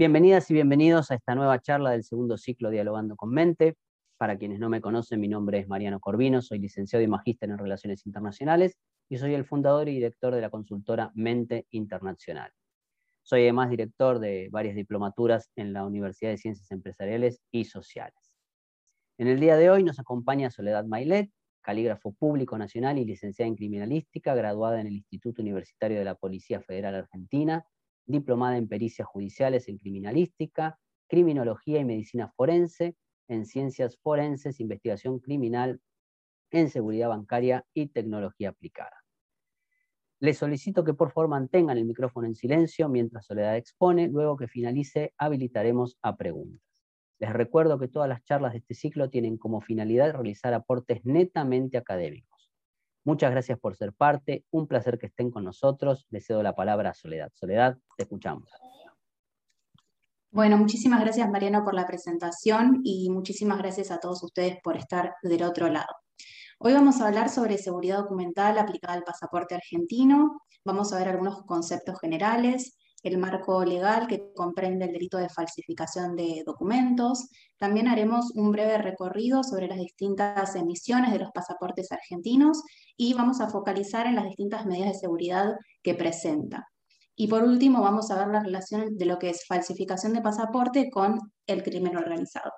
Bienvenidas y bienvenidos a esta nueva charla del segundo ciclo Dialogando con Mente. Para quienes no me conocen, mi nombre es Mariano Corvino, soy licenciado y magíster en Relaciones Internacionales y soy el fundador y director de la consultora Mente Internacional. Soy además director de varias diplomaturas en la Universidad de Ciencias Empresariales y Sociales. En el día de hoy nos acompaña Soledad Mailet, calígrafo público nacional y licenciada en criminalística, graduada en el Instituto Universitario de la Policía Federal Argentina diplomada en pericias judiciales en criminalística, criminología y medicina forense, en ciencias forenses, investigación criminal, en seguridad bancaria y tecnología aplicada. Les solicito que por favor mantengan el micrófono en silencio mientras Soledad expone, luego que finalice habilitaremos a preguntas. Les recuerdo que todas las charlas de este ciclo tienen como finalidad realizar aportes netamente académicos. Muchas gracias por ser parte, un placer que estén con nosotros. Les cedo la palabra a Soledad. Soledad, te escuchamos. Bueno, muchísimas gracias Mariano por la presentación y muchísimas gracias a todos ustedes por estar del otro lado. Hoy vamos a hablar sobre seguridad documental aplicada al pasaporte argentino, vamos a ver algunos conceptos generales, el marco legal que comprende el delito de falsificación de documentos. También haremos un breve recorrido sobre las distintas emisiones de los pasaportes argentinos y vamos a focalizar en las distintas medidas de seguridad que presenta. Y por último, vamos a ver la relación de lo que es falsificación de pasaporte con el crimen organizado.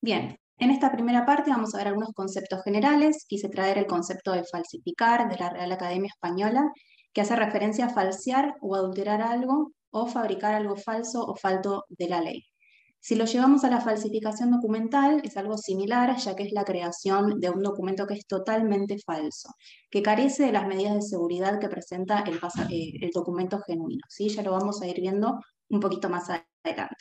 Bien, en esta primera parte vamos a ver algunos conceptos generales. Quise traer el concepto de falsificar de la Real Academia Española, que hace referencia a falsear o adulterar algo o fabricar algo falso o falto de la ley. Si lo llevamos a la falsificación documental, es algo similar, ya que es la creación de un documento que es totalmente falso, que carece de las medidas de seguridad que presenta el, eh, el documento genuino. ¿sí? Ya lo vamos a ir viendo un poquito más adelante.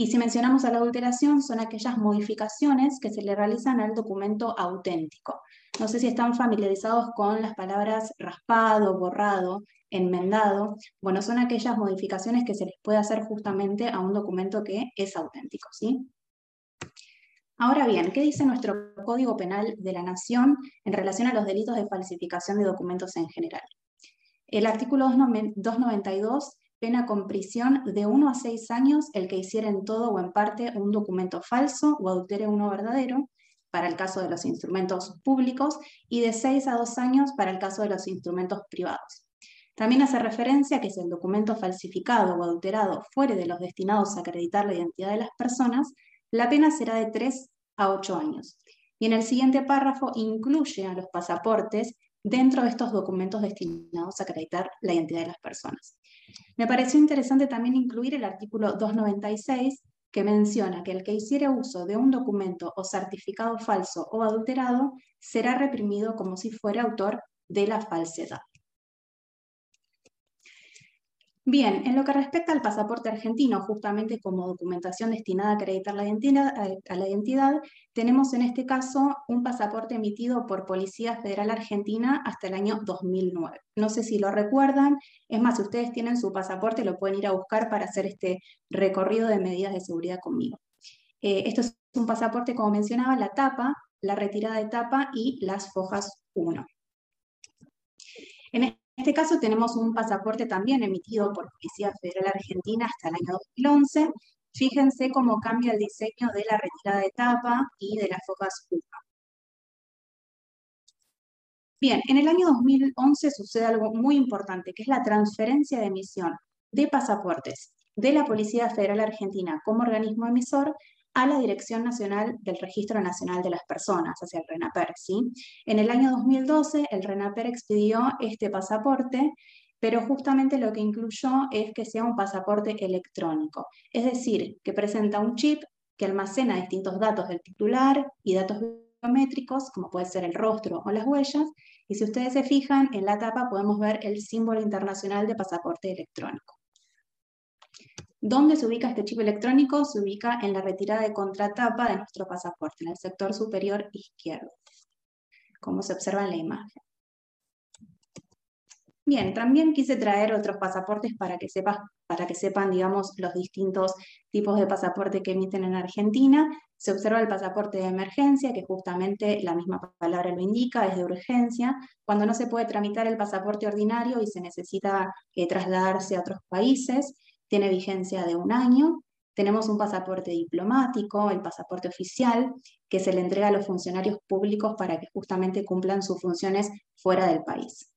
Y si mencionamos a la adulteración, son aquellas modificaciones que se le realizan al documento auténtico. No sé si están familiarizados con las palabras raspado, borrado, enmendado. Bueno, son aquellas modificaciones que se les puede hacer justamente a un documento que es auténtico, ¿sí? Ahora bien, ¿qué dice nuestro Código Penal de la Nación en relación a los delitos de falsificación de documentos en general? El artículo 292 pena con prisión de 1 a 6 años el que hiciera en todo o en parte un documento falso o adultere uno verdadero, para el caso de los instrumentos públicos, y de 6 a 2 años para el caso de los instrumentos privados. También hace referencia que si el documento falsificado o adulterado fuere de los destinados a acreditar la identidad de las personas, la pena será de 3 a 8 años. Y en el siguiente párrafo incluye a los pasaportes dentro de estos documentos destinados a acreditar la identidad de las personas. Me pareció interesante también incluir el artículo 296 que menciona que el que hiciere uso de un documento o certificado falso o adulterado será reprimido como si fuera autor de la falsedad. Bien, en lo que respecta al pasaporte argentino, justamente como documentación destinada a acreditar la identidad, a la identidad, tenemos en este caso un pasaporte emitido por Policía Federal Argentina hasta el año 2009. No sé si lo recuerdan, es más, si ustedes tienen su pasaporte, lo pueden ir a buscar para hacer este recorrido de medidas de seguridad conmigo. Eh, esto es un pasaporte, como mencionaba, la tapa, la retirada de tapa y las fojas 1. En este caso tenemos un pasaporte también emitido por Policía Federal Argentina hasta el año 2011. Fíjense cómo cambia el diseño de la retirada de tapa y de las focas UPA. Bien, en el año 2011 sucede algo muy importante, que es la transferencia de emisión de pasaportes de la Policía Federal Argentina como organismo emisor a la Dirección Nacional del Registro Nacional de las Personas, hacia el RENAPER. ¿sí? En el año 2012, el RENAPER expidió este pasaporte, pero justamente lo que incluyó es que sea un pasaporte electrónico, es decir, que presenta un chip que almacena distintos datos del titular y datos biométricos, como puede ser el rostro o las huellas, y si ustedes se fijan, en la tapa podemos ver el símbolo internacional de pasaporte electrónico. ¿Dónde se ubica este chip electrónico? Se ubica en la retirada de contratapa de nuestro pasaporte, en el sector superior izquierdo, como se observa en la imagen. Bien, también quise traer otros pasaportes para que, sepas, para que sepan, digamos, los distintos tipos de pasaporte que emiten en Argentina. Se observa el pasaporte de emergencia, que justamente la misma palabra lo indica, es de urgencia. Cuando no se puede tramitar el pasaporte ordinario y se necesita eh, trasladarse a otros países, tiene vigencia de un año. Tenemos un pasaporte diplomático, el pasaporte oficial, que se le entrega a los funcionarios públicos para que justamente cumplan sus funciones fuera del país.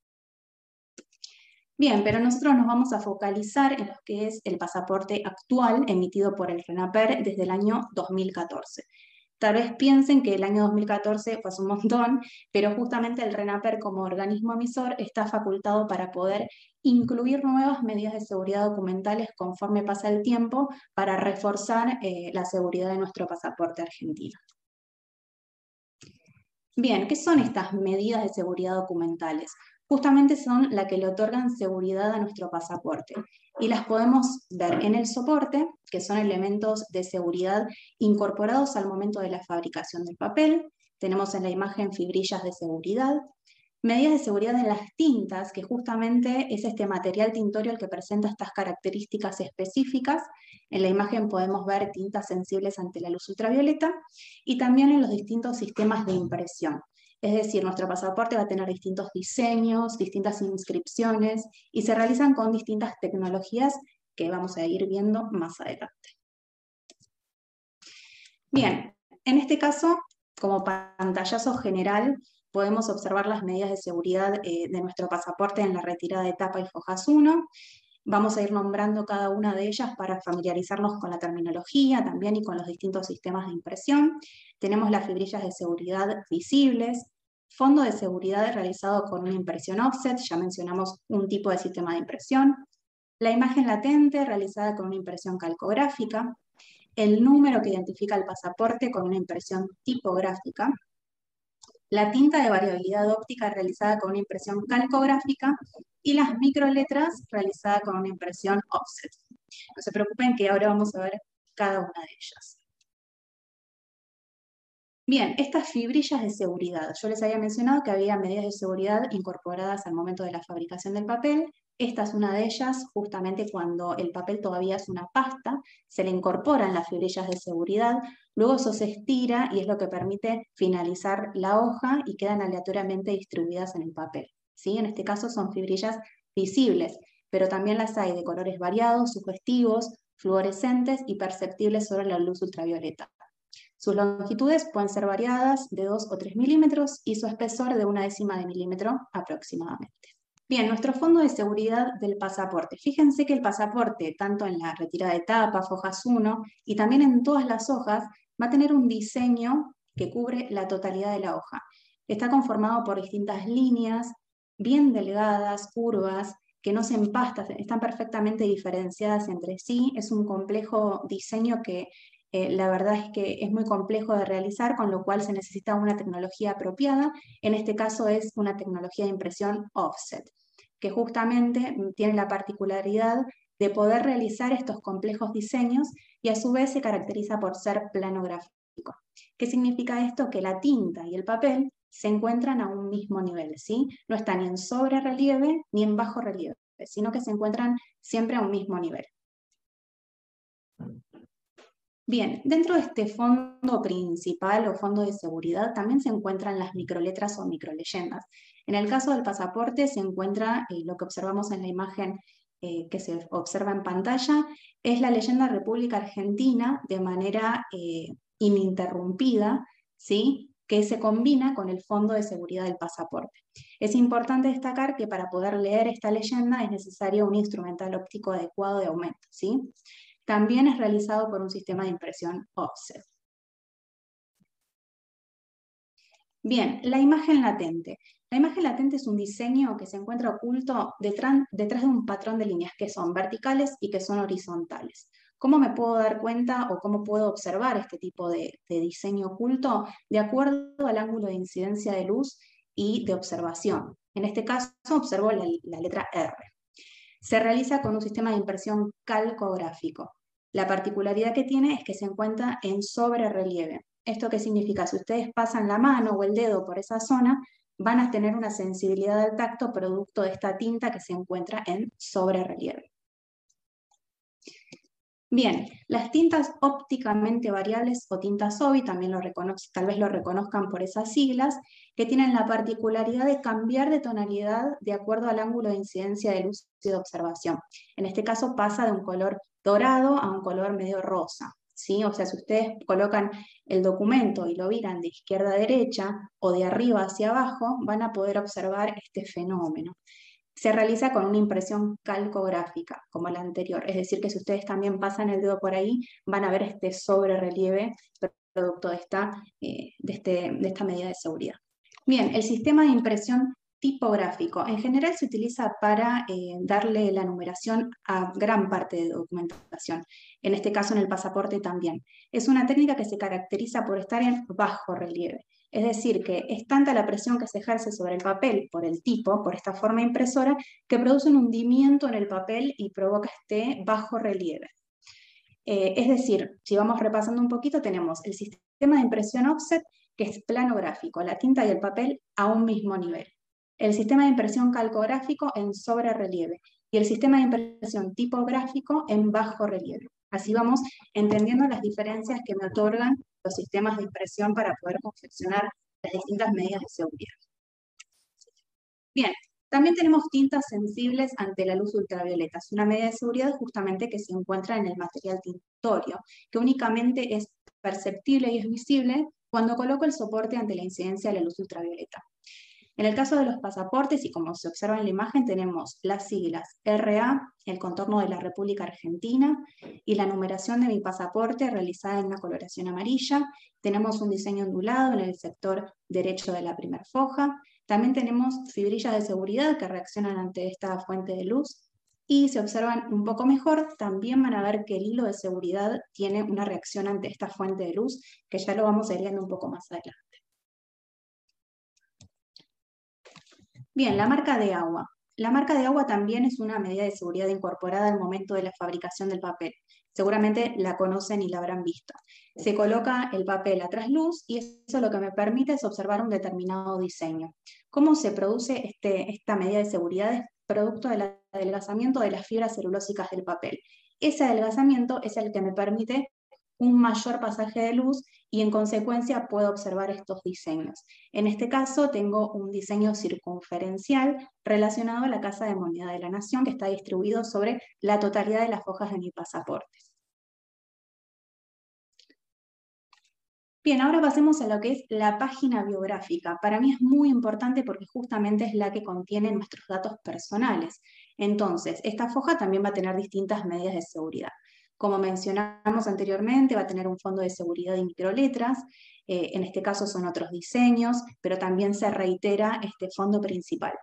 Bien, pero nosotros nos vamos a focalizar en lo que es el pasaporte actual emitido por el RENAPER desde el año 2014. Tal vez piensen que el año 2014 fue un montón, pero justamente el RENAPER como organismo emisor está facultado para poder incluir nuevas medidas de seguridad documentales conforme pasa el tiempo para reforzar eh, la seguridad de nuestro pasaporte argentino. Bien, ¿qué son estas medidas de seguridad documentales? Justamente son las que le otorgan seguridad a nuestro pasaporte. Y las podemos ver en el soporte, que son elementos de seguridad incorporados al momento de la fabricación del papel. Tenemos en la imagen fibrillas de seguridad, medidas de seguridad en las tintas, que justamente es este material tintorio el que presenta estas características específicas. En la imagen podemos ver tintas sensibles ante la luz ultravioleta y también en los distintos sistemas de impresión. Es decir, nuestro pasaporte va a tener distintos diseños, distintas inscripciones y se realizan con distintas tecnologías que vamos a ir viendo más adelante. Bien, en este caso, como pantallazo general, podemos observar las medidas de seguridad eh, de nuestro pasaporte en la retirada de tapa y fojas 1. Vamos a ir nombrando cada una de ellas para familiarizarnos con la terminología también y con los distintos sistemas de impresión. Tenemos las fibrillas de seguridad visibles, fondo de seguridad realizado con una impresión offset, ya mencionamos un tipo de sistema de impresión, la imagen latente realizada con una impresión calcográfica, el número que identifica el pasaporte con una impresión tipográfica, la tinta de variabilidad óptica realizada con una impresión calcográfica y las microletras realizadas con una impresión offset. No se preocupen que ahora vamos a ver cada una de ellas. Bien, estas fibrillas de seguridad. Yo les había mencionado que había medidas de seguridad incorporadas al momento de la fabricación del papel. Esta es una de ellas, justamente cuando el papel todavía es una pasta, se le incorporan las fibrillas de seguridad, luego eso se estira y es lo que permite finalizar la hoja y quedan aleatoriamente distribuidas en el papel. ¿sí? En este caso son fibrillas visibles, pero también las hay de colores variados, sugestivos, fluorescentes y perceptibles sobre la luz ultravioleta. Sus longitudes pueden ser variadas de 2 o 3 milímetros y su espesor de una décima de milímetro aproximadamente. Bien, nuestro fondo de seguridad del pasaporte. Fíjense que el pasaporte, tanto en la retirada de tapa, hojas 1, y también en todas las hojas, va a tener un diseño que cubre la totalidad de la hoja. Está conformado por distintas líneas, bien delgadas, curvas, que no se empastan, están perfectamente diferenciadas entre sí. Es un complejo diseño que eh, la verdad es que es muy complejo de realizar, con lo cual se necesita una tecnología apropiada. En este caso es una tecnología de impresión offset, que justamente mm, tiene la particularidad de poder realizar estos complejos diseños y a su vez se caracteriza por ser plano gráfico. ¿Qué significa esto? Que la tinta y el papel se encuentran a un mismo nivel, ¿sí? No están ni en sobre relieve ni en bajo relieve, sino que se encuentran siempre a un mismo nivel. Bien, dentro de este fondo principal o fondo de seguridad también se encuentran las microletras o microleyendas. En el caso del pasaporte se encuentra eh, lo que observamos en la imagen eh, que se observa en pantalla, es la leyenda República Argentina de manera eh, ininterrumpida, ¿sí? que se combina con el fondo de seguridad del pasaporte. Es importante destacar que para poder leer esta leyenda es necesario un instrumental óptico adecuado de aumento. ¿sí? También es realizado por un sistema de impresión offset. Bien, la imagen latente. La imagen latente es un diseño que se encuentra oculto detrás, de un patrón de líneas que son verticales y que son horizontales. ¿Cómo me puedo dar cuenta o cómo puedo observar este tipo de, diseño oculto? De acuerdo al ángulo de incidencia de luz y de observación. En este caso observo la, letra R. Se realiza con un sistema de impresión calcográfico. La particularidad que tiene es que se encuentra en sobre relieve. ¿Esto qué significa? Si ustedes pasan la mano o el dedo por esa zona, van a tener una sensibilidad al tacto producto de esta tinta que se encuentra en sobre relieve. Bien, las tintas ópticamente variables o tintas OBI, también lo tal vez lo reconozcan por esas siglas, que tienen la particularidad de cambiar de tonalidad de acuerdo al ángulo de incidencia de luz y de observación. En este caso pasa de un color dorado a un color medio rosa. ¿Sí? O sea, si ustedes colocan el documento y lo miran de izquierda a derecha o de arriba hacia abajo, van a poder observar este fenómeno se realiza con una impresión calcográfica, como la anterior. Es decir, que si ustedes también pasan el dedo por ahí, van a ver este sobre relieve producto de esta, eh, de, este, de esta medida de seguridad. Bien, el sistema de impresión tipográfico. En general se utiliza para eh, darle la numeración a gran parte de documentación, en este caso en el pasaporte también. Es una técnica que se caracteriza por estar en bajo relieve. Es decir, que es tanta la presión que se ejerce sobre el papel por el tipo, por esta forma impresora, que produce un hundimiento en el papel y provoca este bajo relieve. Eh, es decir, si vamos repasando un poquito, tenemos el sistema de impresión offset, que es planográfico, la tinta y el papel a un mismo nivel. El sistema de impresión calcográfico en sobre relieve y el sistema de impresión tipográfico en bajo relieve. Así vamos entendiendo las diferencias que me otorgan los sistemas de impresión para poder confeccionar las distintas medidas de seguridad. Bien, también tenemos tintas sensibles ante la luz ultravioleta. Es una medida de seguridad justamente que se encuentra en el material tintorio, que únicamente es perceptible y es visible cuando coloco el soporte ante la incidencia de la luz ultravioleta. En el caso de los pasaportes, y como se observa en la imagen, tenemos las siglas RA, el contorno de la República Argentina, y la numeración de mi pasaporte realizada en una coloración amarilla. Tenemos un diseño ondulado en el sector derecho de la primera foja. También tenemos fibrillas de seguridad que reaccionan ante esta fuente de luz. Y si observan un poco mejor, también van a ver que el hilo de seguridad tiene una reacción ante esta fuente de luz, que ya lo vamos a ir viendo un poco más adelante. Bien, la marca de agua. La marca de agua también es una medida de seguridad incorporada al momento de la fabricación del papel. Seguramente la conocen y la habrán visto. Se coloca el papel a trasluz y eso lo que me permite es observar un determinado diseño. ¿Cómo se produce este, esta medida de seguridad? Es producto del adelgazamiento de las fibras celulósicas del papel. Ese adelgazamiento es el que me permite un mayor pasaje de luz y en consecuencia puedo observar estos diseños. En este caso tengo un diseño circunferencial relacionado a la Casa de Moneda de la Nación que está distribuido sobre la totalidad de las hojas de mi pasaporte. Bien, ahora pasemos a lo que es la página biográfica. Para mí es muy importante porque justamente es la que contiene nuestros datos personales. Entonces, esta foja también va a tener distintas medidas de seguridad. Como mencionamos anteriormente, va a tener un fondo de seguridad de microletras, eh, en este caso son otros diseños, pero también se reitera este fondo principal.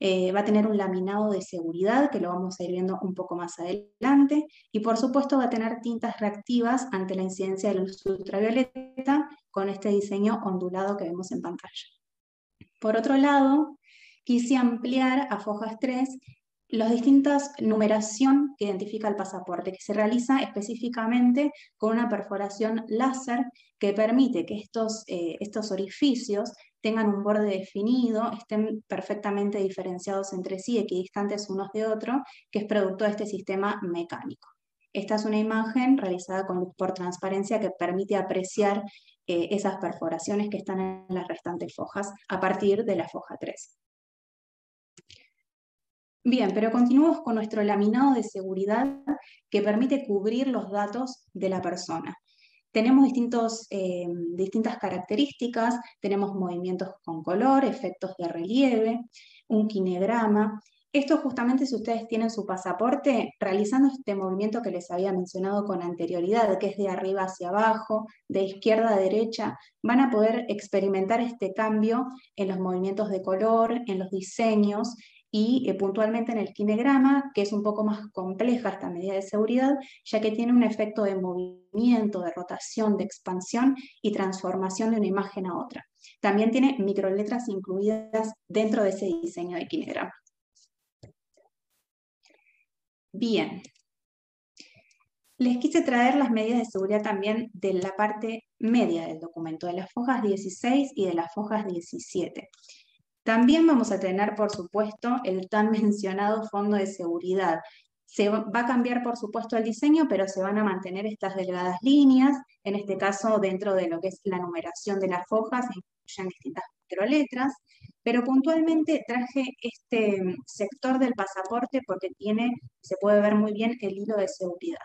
Eh, va a tener un laminado de seguridad, que lo vamos a ir viendo un poco más adelante, y por supuesto va a tener tintas reactivas ante la incidencia de luz ultravioleta con este diseño ondulado que vemos en pantalla. Por otro lado, quise ampliar a Fojas 3 las distintas numeración que identifica el pasaporte, que se realiza específicamente con una perforación láser que permite que estos, eh, estos orificios tengan un borde definido, estén perfectamente diferenciados entre sí, equidistantes unos de otros, que es producto de este sistema mecánico. Esta es una imagen realizada con luz por transparencia que permite apreciar eh, esas perforaciones que están en las restantes fojas a partir de la foja 3. Bien, pero continuamos con nuestro laminado de seguridad que permite cubrir los datos de la persona. Tenemos distintos, eh, distintas características, tenemos movimientos con color, efectos de relieve, un kinegrama. Esto justamente si ustedes tienen su pasaporte, realizando este movimiento que les había mencionado con anterioridad, que es de arriba hacia abajo, de izquierda a derecha, van a poder experimentar este cambio en los movimientos de color, en los diseños, y eh, puntualmente en el kinegrama, que es un poco más compleja esta medida de seguridad, ya que tiene un efecto de movimiento, de rotación, de expansión y transformación de una imagen a otra. También tiene microletras incluidas dentro de ese diseño de kinegrama. Bien. Les quise traer las medidas de seguridad también de la parte media del documento, de las fojas 16 y de las fojas 17. También vamos a tener, por supuesto, el tan mencionado fondo de seguridad. Se va a cambiar, por supuesto, el diseño, pero se van a mantener estas delgadas líneas, en este caso dentro de lo que es la numeración de las hojas, incluyen distintas letras, pero puntualmente traje este sector del pasaporte porque tiene, se puede ver muy bien el hilo de seguridad.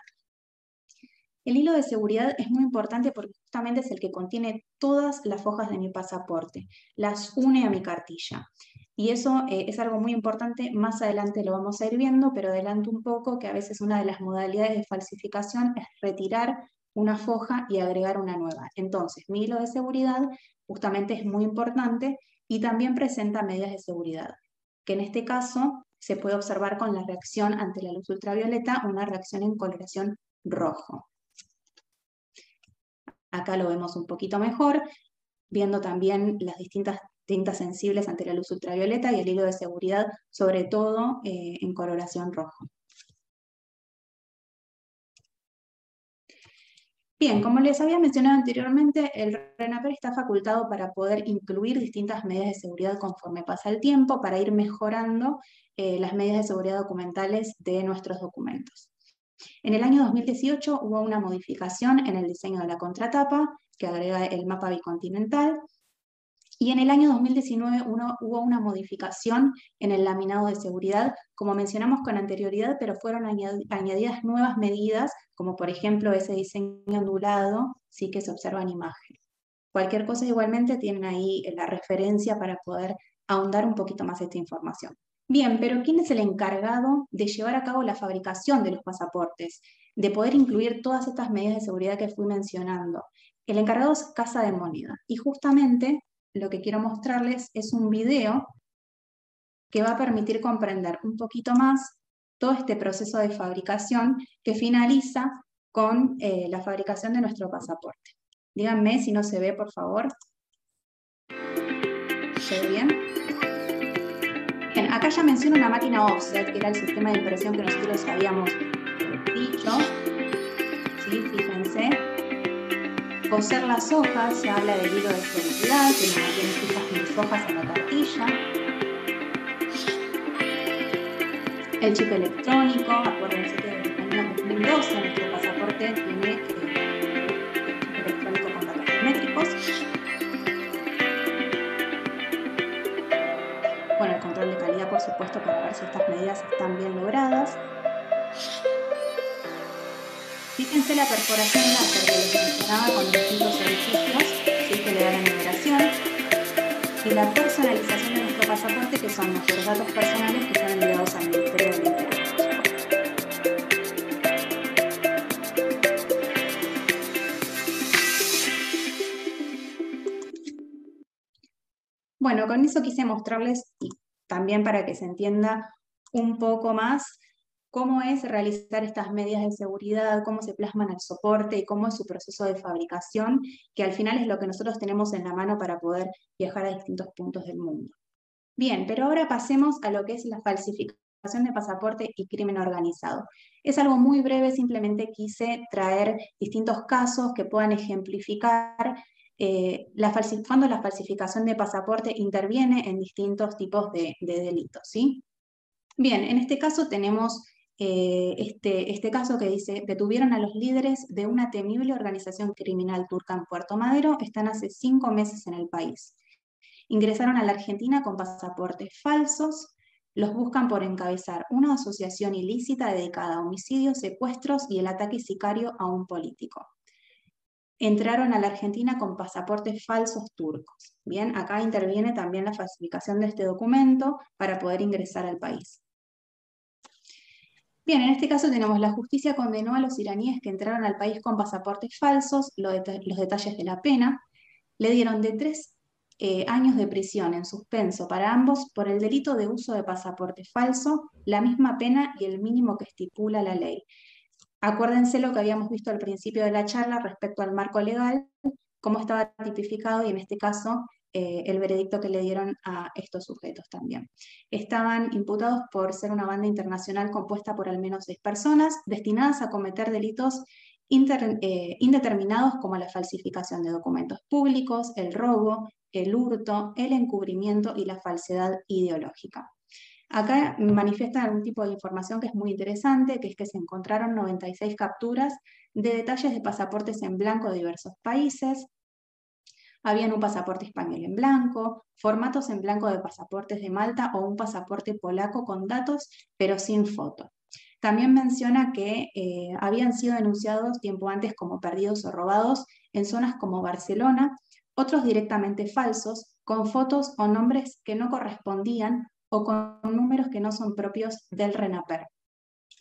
El hilo de seguridad es muy importante porque justamente es el que contiene todas las hojas de mi pasaporte, las une a mi cartilla. Y eso eh, es algo muy importante, más adelante lo vamos a ir viendo, pero adelanto un poco que a veces una de las modalidades de falsificación es retirar una foja y agregar una nueva. Entonces, mi hilo de seguridad justamente es muy importante y también presenta medidas de seguridad, que en este caso se puede observar con la reacción ante la luz ultravioleta, una reacción en coloración rojo. Acá lo vemos un poquito mejor, viendo también las distintas tintas sensibles ante la luz ultravioleta y el hilo de seguridad, sobre todo eh, en coloración rojo. Bien, como les había mencionado anteriormente, el RENAPER está facultado para poder incluir distintas medidas de seguridad conforme pasa el tiempo, para ir mejorando eh, las medidas de seguridad documentales de nuestros documentos. En el año 2018 hubo una modificación en el diseño de la contratapa que agrega el mapa bicontinental y en el año 2019 hubo una modificación en el laminado de seguridad, como mencionamos con anterioridad, pero fueron añadidas nuevas medidas, como por ejemplo ese diseño ondulado, sí que se observa en imagen. Cualquier cosa igualmente tienen ahí la referencia para poder ahondar un poquito más esta información. Bien, pero ¿quién es el encargado de llevar a cabo la fabricación de los pasaportes? De poder incluir todas estas medidas de seguridad que fui mencionando. El encargado es Casa de Moneda. Y justamente lo que quiero mostrarles es un video que va a permitir comprender un poquito más todo este proceso de fabricación que finaliza con eh, la fabricación de nuestro pasaporte. Díganme si no se ve, por favor. ¿Se ve bien? Bien, acá ya menciono una máquina offset, que era el sistema de impresión que nosotros habíamos dicho. ¿Sí? Fíjense. Coser las hojas, se habla del hilo de seguridad, que no tiene fijas mis hojas en la cartilla. El chip electrónico, acuérdense que en el año 2012 nuestro pasaporte tiene supuesto, para ver si estas medidas están bien logradas. Fíjense la perforación láser que les mencionaba con distintos edificios, ¿sí? que le da la numeración. Y la personalización de nuestro pasaporte, que son nuestros datos personales que son enviados al Ministerio del Interior. Bueno, con eso quise mostrarles, también para que se entienda un poco más, cómo es realizar estas medidas de seguridad, cómo se plasman el soporte y cómo es su proceso de fabricación, que al final es lo que nosotros tenemos en la mano para poder viajar a distintos puntos del mundo. Bien, pero ahora pasemos a lo que es la falsificación de pasaporte y crimen organizado. Es algo muy breve, simplemente quise traer distintos casos que puedan ejemplificar eh, la cuando la falsificación de pasaporte interviene en distintos tipos de, de delitos. ¿sí? Bien, en este caso tenemos eh, este, este caso que dice, detuvieron a los líderes de una temible organización criminal turca en Puerto Madero, están hace cinco meses en el país. Ingresaron a la Argentina con pasaportes falsos, los buscan por encabezar una asociación ilícita dedicada a homicidios, secuestros y el ataque sicario a un político. Entraron a la Argentina con pasaportes falsos turcos. Bien, acá interviene también la falsificación de este documento para poder ingresar al país. Bien, en este caso tenemos la justicia condenó a los iraníes que entraron al país con pasaportes falsos, los detalles de la pena, le dieron de tres eh, años de prisión en suspenso para ambos por el delito de uso de pasaporte falso, la misma pena y el mínimo que estipula la ley. Acuérdense lo que habíamos visto al principio de la charla respecto al marco legal, cómo estaba tipificado y en este caso eh, el veredicto que le dieron a estos sujetos también. Estaban imputados por ser una banda internacional compuesta por al menos seis personas, destinadas a cometer delitos eh, indeterminados como la falsificación de documentos públicos, el robo, el hurto, el encubrimiento y la falsedad ideológica. Acá manifiestan algún tipo de información que es muy interesante, que es que se encontraron 96 capturas de detalles de pasaportes en blanco de diversos países. Habían un pasaporte español en blanco, formatos en blanco de pasaportes de Malta o un pasaporte polaco con datos, pero sin foto. También menciona que eh, habían sido denunciados tiempo antes como perdidos o robados en zonas como Barcelona, otros directamente falsos, con fotos o nombres que no correspondían o con números que no son propios del RENAPER.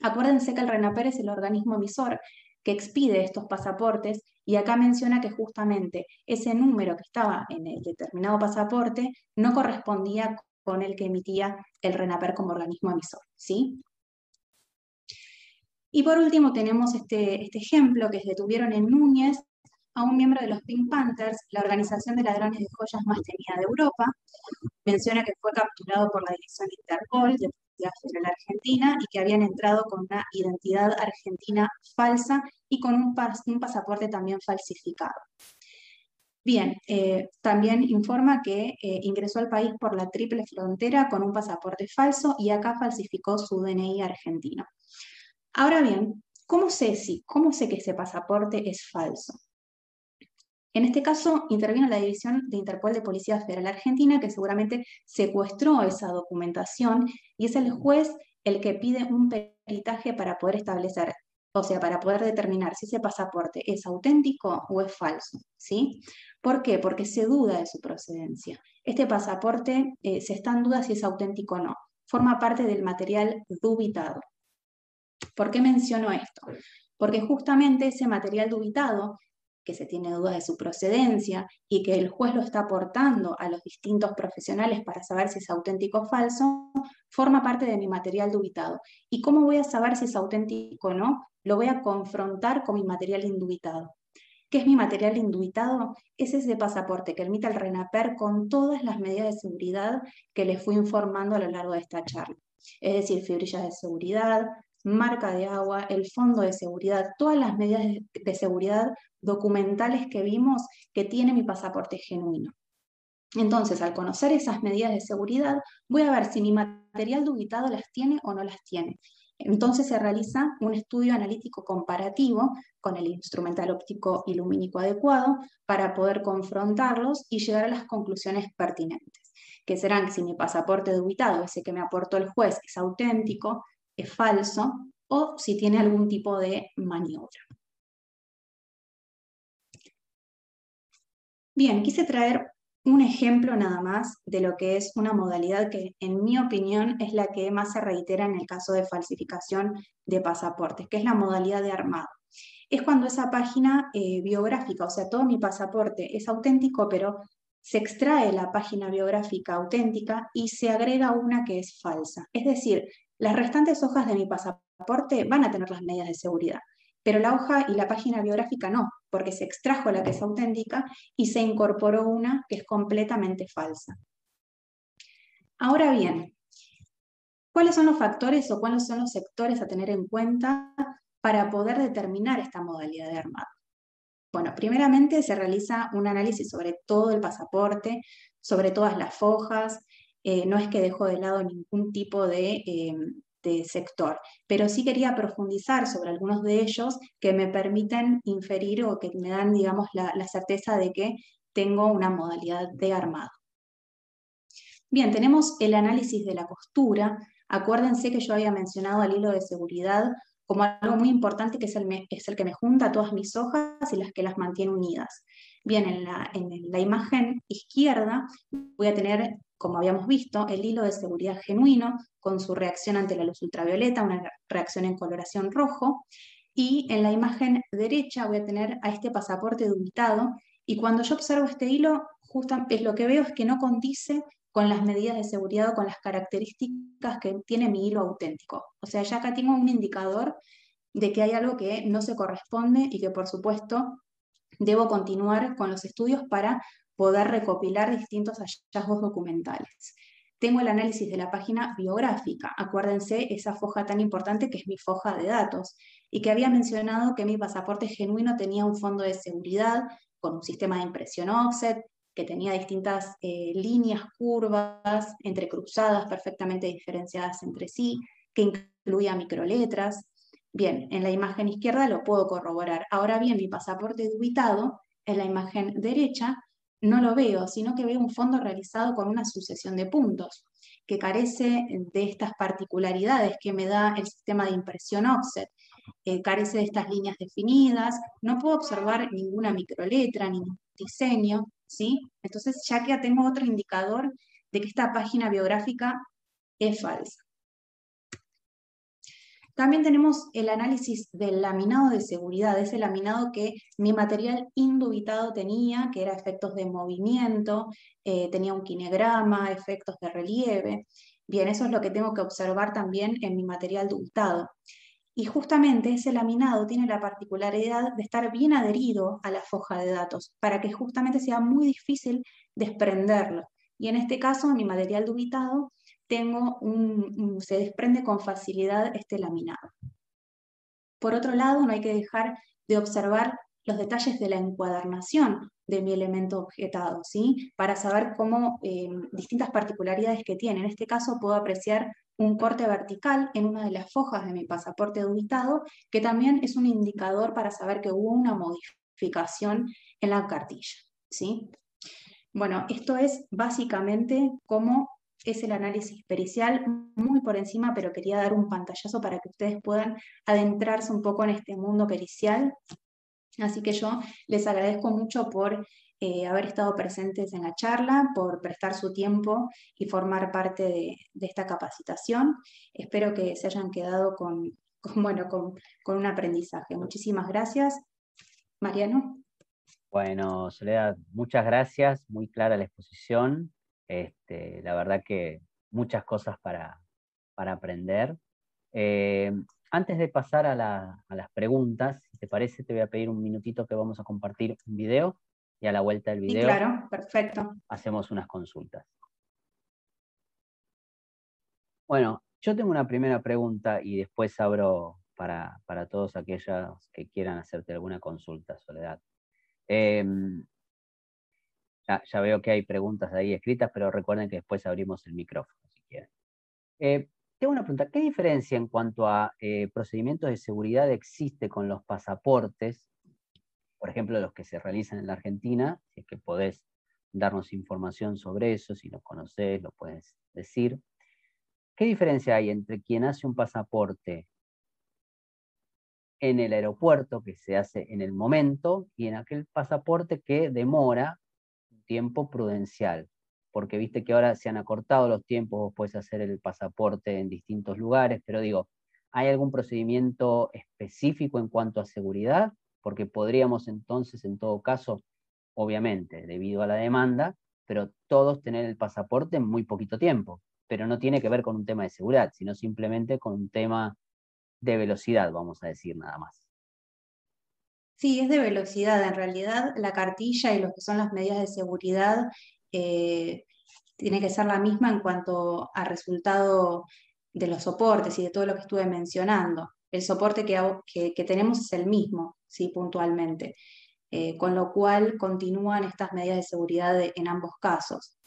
Acuérdense que el RENAPER es el organismo emisor que expide estos pasaportes y acá menciona que justamente ese número que estaba en el determinado pasaporte no correspondía con el que emitía el RENAPER como organismo emisor. ¿sí? Y por último tenemos este, este ejemplo que detuvieron en Núñez a un miembro de los Pink Panthers, la organización de ladrones de joyas más temida de Europa. Menciona que fue capturado por la Dirección Interpol de la Federal Argentina y que habían entrado con una identidad argentina falsa y con un, pasaporte también falsificado. Bien, eh, también informa que eh, ingresó al país por la triple frontera con un pasaporte falso y acá falsificó su DNI argentino. Ahora bien, ¿cómo sé si, cómo sé que ese pasaporte es falso? En este caso, intervino la División de Interpol de Policía Federal Argentina, que seguramente secuestró esa documentación y es el juez el que pide un peritaje para poder establecer, o sea, para poder determinar si ese pasaporte es auténtico o es falso, ¿sí? ¿Por qué? Porque se duda de su procedencia. Este pasaporte eh, se está en duda si es auténtico o no. Forma parte del material dubitado. ¿Por qué menciono esto? Porque justamente ese material dubitado, que se tiene duda de su procedencia y que el juez lo está aportando a los distintos profesionales para saber si es auténtico o falso, forma parte de mi material dubitado. ¿Y cómo voy a saber si es auténtico o no? Lo voy a confrontar con mi material indubitado. ¿Qué es mi material indubitado? Es ese pasaporte que emite el RENAPER con todas las medidas de seguridad que les fui informando a lo largo de esta charla. Es decir, fibrillas de seguridad, marca de agua, el fondo de seguridad, todas las medidas de seguridad documentales que vimos que tiene mi pasaporte genuino. Entonces, al conocer esas medidas de seguridad, voy a ver si mi material dubitado las tiene o no las tiene. Entonces se realiza un estudio analítico comparativo con el instrumental óptico y lumínico adecuado para poder confrontarlos y llegar a las conclusiones pertinentes, que serán si mi pasaporte dubitado, ese que me aportó el juez, es auténtico, es falso o si tiene algún tipo de maniobra. Bien, quise traer un ejemplo nada más de lo que es una modalidad que en mi opinión es la que más se reitera en el caso de falsificación de pasaportes, que es la modalidad de armado. Es cuando esa página eh, biográfica, o sea, todo mi pasaporte es auténtico, pero se extrae la página biográfica auténtica y se agrega una que es falsa. Es decir, las restantes hojas de mi pasaporte van a tener las medidas de seguridad, pero la hoja y la página biográfica no, porque se extrajo la que es auténtica y se incorporó una que es completamente falsa. Ahora bien, ¿cuáles son los factores o cuáles son los sectores a tener en cuenta para poder determinar esta modalidad de armado? Bueno, primeramente se realiza un análisis sobre todo el pasaporte, sobre todas las fojas, eh, no es que dejo de lado ningún tipo de, eh, de, sector, pero sí quería profundizar sobre algunos de ellos que me permiten inferir o que me dan, digamos, la, certeza de que tengo una modalidad de armado. Bien, tenemos el análisis de la costura. Acuérdense que yo había mencionado al hilo de seguridad como algo muy importante que es el, que me junta todas mis hojas y las que las mantiene unidas. Bien, en la imagen izquierda voy a tener como habíamos visto, el hilo de seguridad genuino con su reacción ante la luz ultravioleta, una reacción en coloración rojo, y en la imagen derecha voy a tener a este pasaporte dubitado, y cuando yo observo este hilo, justamente lo que veo es que no condice con las medidas de seguridad o con las características que tiene mi hilo auténtico. O sea, ya acá tengo un indicador de que hay algo que no se corresponde y que por supuesto debo continuar con los estudios para poder recopilar distintos hallazgos documentales. Tengo el análisis de la página biográfica. Acuérdense esa foja tan importante que es mi foja de datos. y que había mencionado que mi pasaporte genuino tenía un fondo de seguridad con un sistema de impresión offset, que tenía distintas eh, líneas, curvas, entrecruzadas, perfectamente diferenciadas entre sí, que incluía microletras. Bien, en la imagen izquierda lo puedo corroborar. Ahora bien, mi pasaporte dubitado, en la imagen derecha, no lo veo, sino que veo un fondo realizado con una sucesión de puntos, que carece de estas particularidades que me da el sistema de impresión offset. Eh, carece de estas líneas definidas, no puedo observar ninguna microletra, ningún diseño, ¿sí? Entonces ya que tengo otro indicador de que esta página biográfica es falsa. También tenemos el análisis del laminado de seguridad, ese laminado que mi material indubitado tenía, que era efectos de movimiento, eh, tenía un kinegrama, efectos de relieve. Bien, eso es lo que tengo que observar también en mi material dubitado. Y justamente ese laminado tiene la particularidad de estar bien adherido a la foja de datos, para que justamente sea muy difícil desprenderlo. Y en este caso, mi material dubitado, tengo un, se desprende con facilidad este laminado. Por otro lado, no hay que dejar de observar los detalles de la encuadernación de mi elemento objetado, ¿sí? para saber cómo eh, distintas particularidades que tiene. En este caso puedo apreciar un corte vertical en una de las fojas de mi pasaporte dubitado, que también es un indicador para saber que hubo una modificación en la cartilla. ¿sí? Bueno, esto es básicamente cómo es el análisis pericial, muy por encima, pero quería dar un pantallazo para que ustedes puedan adentrarse un poco en este mundo pericial. Así que yo les agradezco mucho por eh, haber estado presentes en la charla, por prestar su tiempo y formar parte de, esta capacitación. Espero que se hayan quedado con, bueno, con, con un aprendizaje. Muchísimas gracias. Mariano. Bueno, Soledad, muchas gracias, muy clara la exposición. Este, la verdad que muchas cosas para, aprender. Eh, antes de pasar a, las preguntas, si te parece, te voy a pedir un minutito que vamos a compartir un video y a la vuelta del video claro, perfecto. hacemos unas consultas. Bueno, yo tengo una primera pregunta y después abro para, todos aquellos que quieran hacerte alguna consulta, Soledad. Em, ya, veo que hay preguntas ahí escritas, pero recuerden que después abrimos el micrófono si quieren. Eh, tengo una pregunta, ¿qué diferencia en cuanto a eh, procedimientos de seguridad existe con los pasaportes, por ejemplo, los que se realizan en la Argentina? Si es que podés darnos información sobre eso, si lo conocés, lo puedes decir. ¿Qué diferencia hay entre quien hace un pasaporte en el aeropuerto, que se hace en el momento, y en aquel pasaporte que demora tiempo prudencial, porque viste que ahora se han acortado los tiempos, vos puedes hacer el pasaporte en distintos lugares, pero digo, ¿hay algún procedimiento específico en cuanto a seguridad? Porque podríamos entonces, en todo caso, obviamente, debido a la demanda, pero todos tener el pasaporte en muy poquito tiempo, pero no tiene que ver con un tema de seguridad, sino simplemente con un tema de velocidad, vamos a decir nada más. Sí, es de velocidad. En realidad, la cartilla y lo que son las medidas de seguridad eh, tiene que ser la misma en cuanto al resultado de los soportes y de todo lo que estuve mencionando. El soporte que, tenemos es el mismo, sí, puntualmente. Eh, con lo cual continúan estas medidas de seguridad en ambos casos.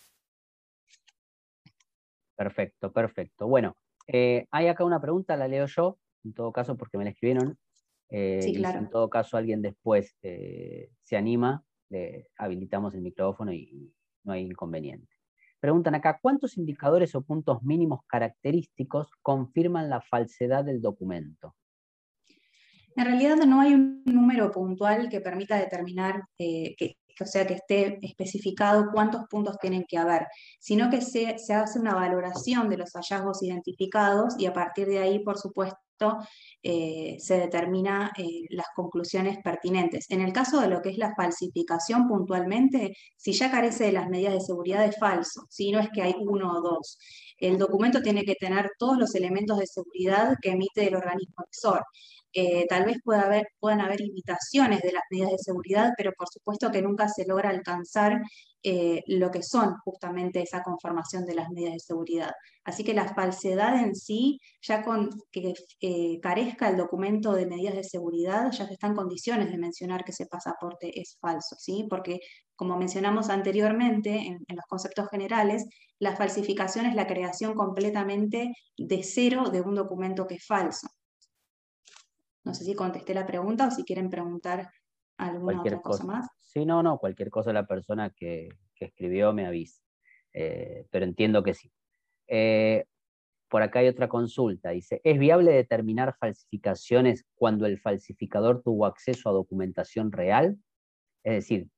Perfecto, perfecto. Bueno, eh, hay acá una pregunta, la leo yo, en todo caso porque me la escribieron. Eh, si en todo caso alguien después eh, se anima, le habilitamos el micrófono y no hay inconveniente. Preguntan acá, ¿cuántos indicadores o puntos mínimos característicos confirman la falsedad del documento? En realidad no hay un número puntual que permita determinar eh, que, o sea, que esté especificado cuántos puntos tienen que haber, sino que se, se, hace una valoración de los hallazgos identificados y a partir de ahí, por supuesto, eh, se determina eh, las conclusiones pertinentes. En el caso de lo que es la falsificación puntualmente, si ya carece de las medidas de seguridad es falso, si no es que hay uno o dos. El documento tiene que tener todos los elementos de seguridad que emite el organismo emisor. Eh, tal vez puedan haber imitaciones de las medidas de seguridad, pero por supuesto que nunca se logra alcanzar eh, lo que son justamente esa conformación de las medidas de seguridad. Así que la falsedad en sí, ya con que eh, carezca el documento de medidas de seguridad, ya se está en condiciones de mencionar que ese pasaporte es falso, ¿sí? Porque como mencionamos anteriormente en, en los conceptos generales, la falsificación es la creación completamente de cero de un documento que es falso. No sé si contesté la pregunta o si quieren preguntar alguna otra cosa, más. Sí, no, no, cualquier cosa la persona que, escribió me avisa. Eh, pero entiendo que sí. Eh, por acá hay otra consulta. Dice, ¿es viable determinar falsificaciones cuando el falsificador tuvo acceso a documentación real? Es decir,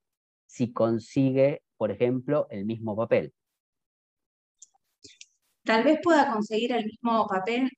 si consigue, por ejemplo, el mismo papel. Tal vez pueda conseguir el mismo papel.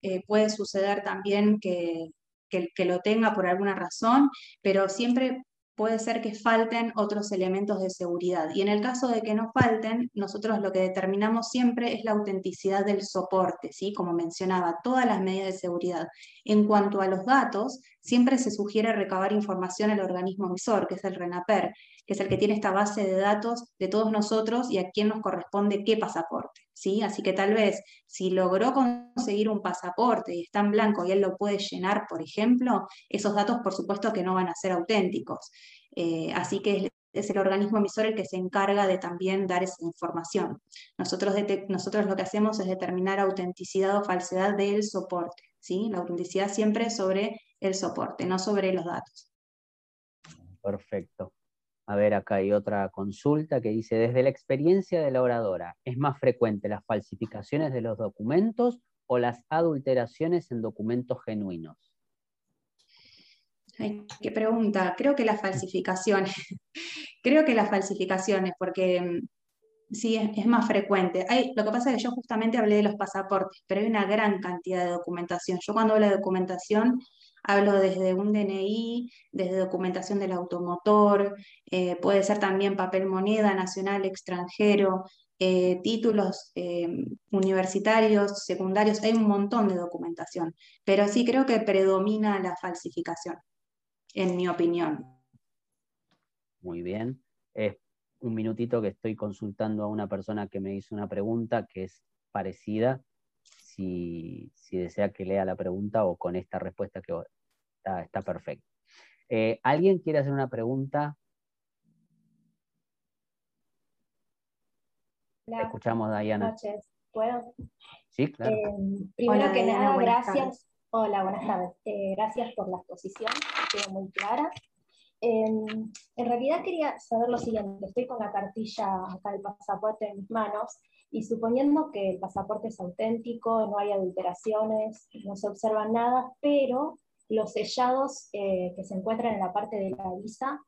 Eh, puede suceder también que, que, lo tenga por alguna razón, pero siempre puede ser que falten otros elementos de seguridad. Y en el caso de que no falten, nosotros lo que determinamos siempre es la autenticidad del soporte, ¿sí? Como mencionaba, todas las medidas de seguridad. En cuanto a los datos, siempre se sugiere recabar información al organismo emisor, que es el RENAPER, que es el que tiene esta base de datos de todos nosotros y a quién nos corresponde qué pasaporte. ¿sí? Así que tal vez si logró conseguir un pasaporte y está en blanco y él lo puede llenar, por ejemplo, esos datos por supuesto que no van a ser auténticos. Eh, así que es, el organismo emisor el que se encarga de también dar esa información. Nosotros, nosotros lo que hacemos es determinar autenticidad o falsedad del soporte. ¿sí? La autenticidad siempre sobre el soporte, no sobre los datos. Perfecto. A ver, acá hay otra consulta que dice, desde la experiencia de la oradora, ¿es más frecuente las falsificaciones de los documentos o las adulteraciones en documentos genuinos? Ay, qué pregunta. Creo que las falsificaciones. Creo que las falsificaciones, porque mm, sí, es, más frecuente. Hay, lo que pasa es que yo justamente hablé de los pasaportes, pero hay una gran cantidad de documentación. Yo cuando hablo de documentación Hablo desde un DNI, desde documentación del automotor, eh, puede ser también papel moneda nacional, extranjero, eh, títulos eh, universitarios, secundarios, hay un montón de documentación, pero sí creo que predomina la falsificación, en mi opinión. Muy bien. Es un minutito que estoy consultando a una persona que me hizo una pregunta que es parecida si, desea que lea la pregunta o con esta respuesta que está, está perfecto. Eh, ¿Alguien quiere hacer una pregunta? Escuchamos, Diana. Buenas noches. ¿Puedo? Sí, claro. Eh, primero que nada, gracias. Hola, buenas tardes. Eh, gracias por la exposición, quedó muy clara. en realidad quería saber lo siguiente, estoy con la cartilla acá del pasaporte en mis manos y suponiendo que el pasaporte es auténtico, no hay adulteraciones, no se observa nada, pero los sellados eh, que se encuentran en la parte de la visa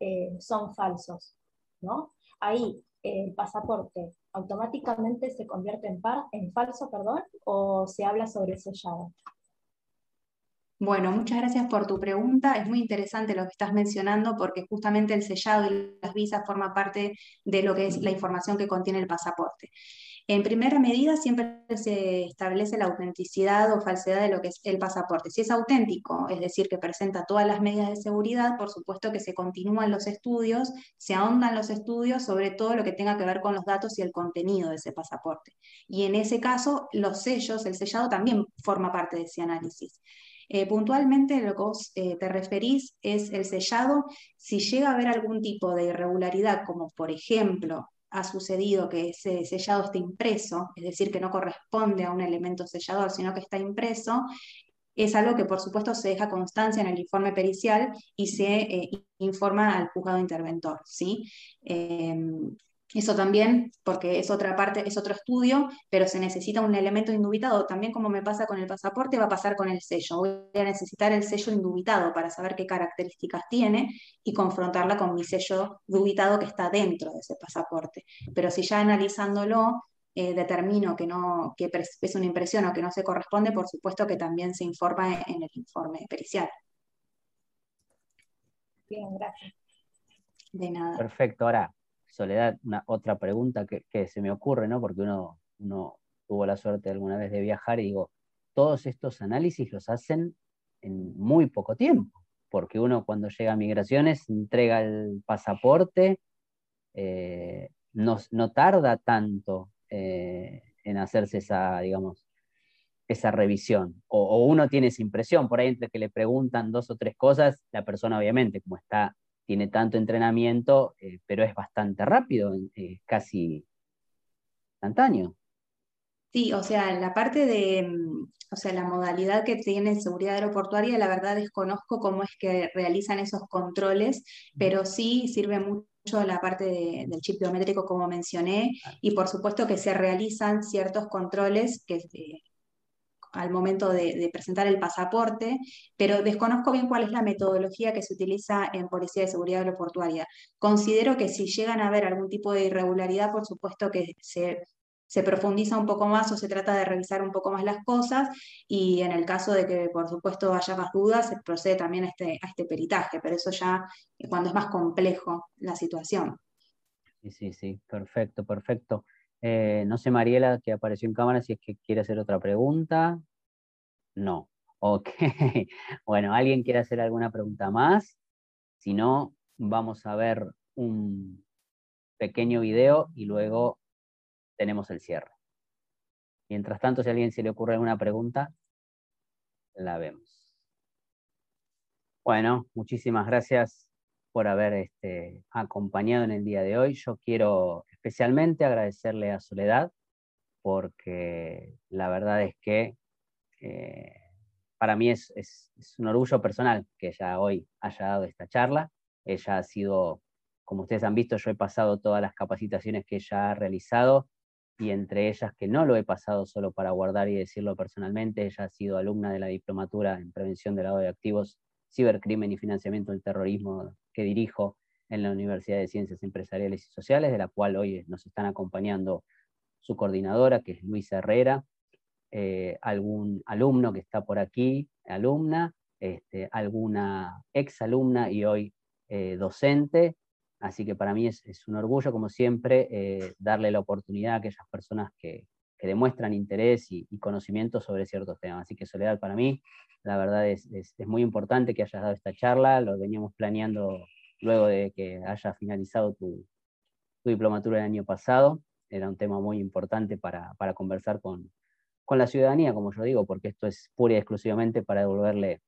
eh, son falsos, ¿no? Ahí eh, el pasaporte automáticamente se convierte en, par, en falso, perdón, o se habla sobre el sellado. Bueno, muchas gracias por tu pregunta. Es muy interesante lo que estás mencionando porque justamente el sellado y las visas forma parte de lo que es la información que contiene el pasaporte. En primera medida, siempre se establece la autenticidad o falsedad de lo que es el pasaporte. Si es auténtico, es decir, que presenta todas las medidas de seguridad, por supuesto que se continúan los estudios, se ahondan los estudios sobre todo lo que tenga que ver con los datos y el contenido de ese pasaporte. Y en ese caso, los sellos, el sellado también forma parte de ese análisis. Eh, puntualmente lo que vos eh, te referís es el sellado. Si llega a haber algún tipo de irregularidad, como por ejemplo ha sucedido que ese sellado esté impreso, es decir, que no corresponde a un elemento sellador, sino que está impreso, es algo que por supuesto se deja constancia en el informe pericial y se eh, informa al juzgado interventor. ¿sí? Em, eso también, porque es otra parte, es otro estudio, pero se necesita un elemento indubitado. También como me pasa con el pasaporte, va a pasar con el sello. Voy a necesitar el sello indubitado para saber qué características tiene y confrontarla con mi sello dubitado que está dentro de ese pasaporte. Pero si ya analizándolo eh, determino que, no, que es una impresión o que no se corresponde, por supuesto que también se informa en el informe pericial. Bien, gracias. De nada. Perfecto. Ahora, Soledad, una, otra pregunta que, se me ocurre, ¿no? Porque uno, uno tuvo la suerte alguna vez de viajar y digo, todos estos análisis los hacen muy poco tiempo, porque uno cuando llega a migraciones entrega el pasaporte, eh, no, tarda tanto eh, en hacerse esa, digamos, esa revisión. O, uno tiene esa impresión, por ahí entre que le preguntan dos o tres cosas, la persona obviamente, como está, tiene tanto entrenamiento, eh, pero es bastante rápido, casi instantáneo. Sí, o sea, la parte de, mm, o sea, la modalidad que tiene seguridad aeroportuaria, la verdad desconozco cómo es que realizan esos controles, pero sí sirve mucho la parte del chip biométrico, como mencioné, y por supuesto que se realizan ciertos controles que, eh, al momento de, presentar el pasaporte, pero desconozco bien cuál es la metodología que se utiliza en Policía de Seguridad Aeroportuaria. Considero que si llegan a haber algún tipo de irregularidad, por supuesto que se se profundiza un poco más o se trata de revisar un poco más las cosas y en el caso de que por supuesto haya más dudas, se procede también a este, a este peritaje, pero eso ya cuando es más complejo la situación. Sí, sí, sí, perfecto, perfecto. Eh, no sé, Mariela, que apareció en cámara, si es que quiere hacer otra pregunta. No. Ok. Bueno, ¿alguien quiere hacer alguna pregunta más? Si no, vamos a ver un pequeño video y luego tenemos el cierre. Mientras tanto, si a alguien se le ocurre alguna pregunta, la vemos. Bueno, muchísimas gracias por haber este, acompañado en el día de hoy. Yo quiero especialmente agradecerle a Soledad porque la verdad es que eh, para mí es, un orgullo personal que ella hoy haya dado esta charla. Ella ha sido, como ustedes han visto, yo he pasado todas las capacitaciones que ella ha realizado y entre ellas que no lo he pasado solo para guardar y decirlo personalmente, ella ha sido alumna de la diplomatura en prevención del lado de activos, cibercrimen y financiamiento del terrorismo que dirijo en la Universidad de Ciencias Empresariales y Sociales, de la cual hoy nos están acompañando su coordinadora, que es Luisa Herrera, eh, algún alumno que está por aquí, alumna, este, alguna exalumna y hoy eh, docente, Así que para mí es, un orgullo, como siempre, eh, darle la oportunidad a aquellas personas que, demuestran interés y, conocimiento sobre ciertos temas. Así que Soledad, para mí, la verdad es, muy importante que hayas dado esta charla, lo veníamos planeando luego de que haya finalizado tu, diplomatura el año pasado, era un tema muy importante para, conversar con, la ciudadanía, como yo digo, porque esto es pura y exclusivamente para devolverle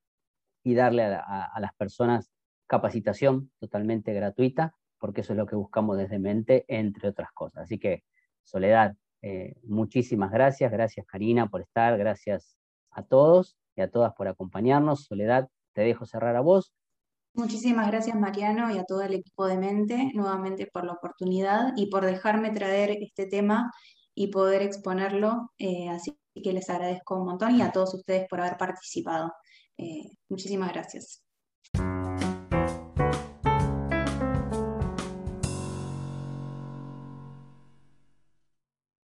y darle a las personas capacitación totalmente gratuita porque eso es lo que buscamos desde Mente, entre otras cosas. Así que, Soledad, eh, muchísimas gracias, gracias Karina por estar, gracias a todos y a todas por acompañarnos. Soledad, te dejo cerrar a vos. Muchísimas gracias Mariano y a todo el equipo de Mente nuevamente por la oportunidad y por dejarme traer este tema y poder exponerlo. Eh, así que les agradezco un montón y a todos ustedes por haber participado. Eh, muchísimas gracias.